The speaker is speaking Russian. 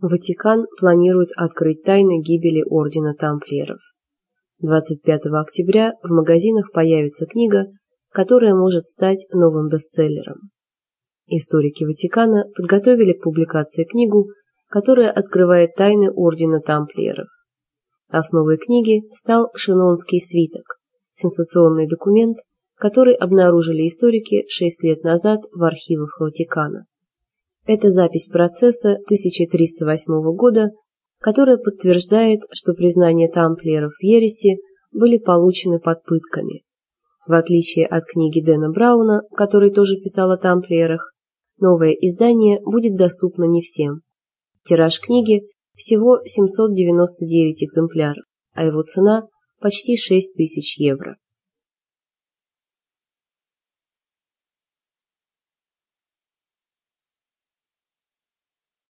Ватикан планирует открыть тайны гибели Ордена Тамплиеров. 25 октября в магазинах появится книга, которая может стать новым бестселлером. Историки Ватикана подготовили к публикации книгу, которая открывает тайны Ордена Тамплиеров. Основой книги стал Шинонский свиток, сенсационный документ, который обнаружили историки шесть лет назад в архивах Ватикана. Это запись процесса 1308 года, которая подтверждает, что признания тамплиеров в ереси были получены под пытками. В отличие от книги Дэна Брауна, который тоже писал о тамплиерах, новое издание будет доступно не всем. Тираж книги всего 799 экземпляров, а его цена почти 6 тысяч евро.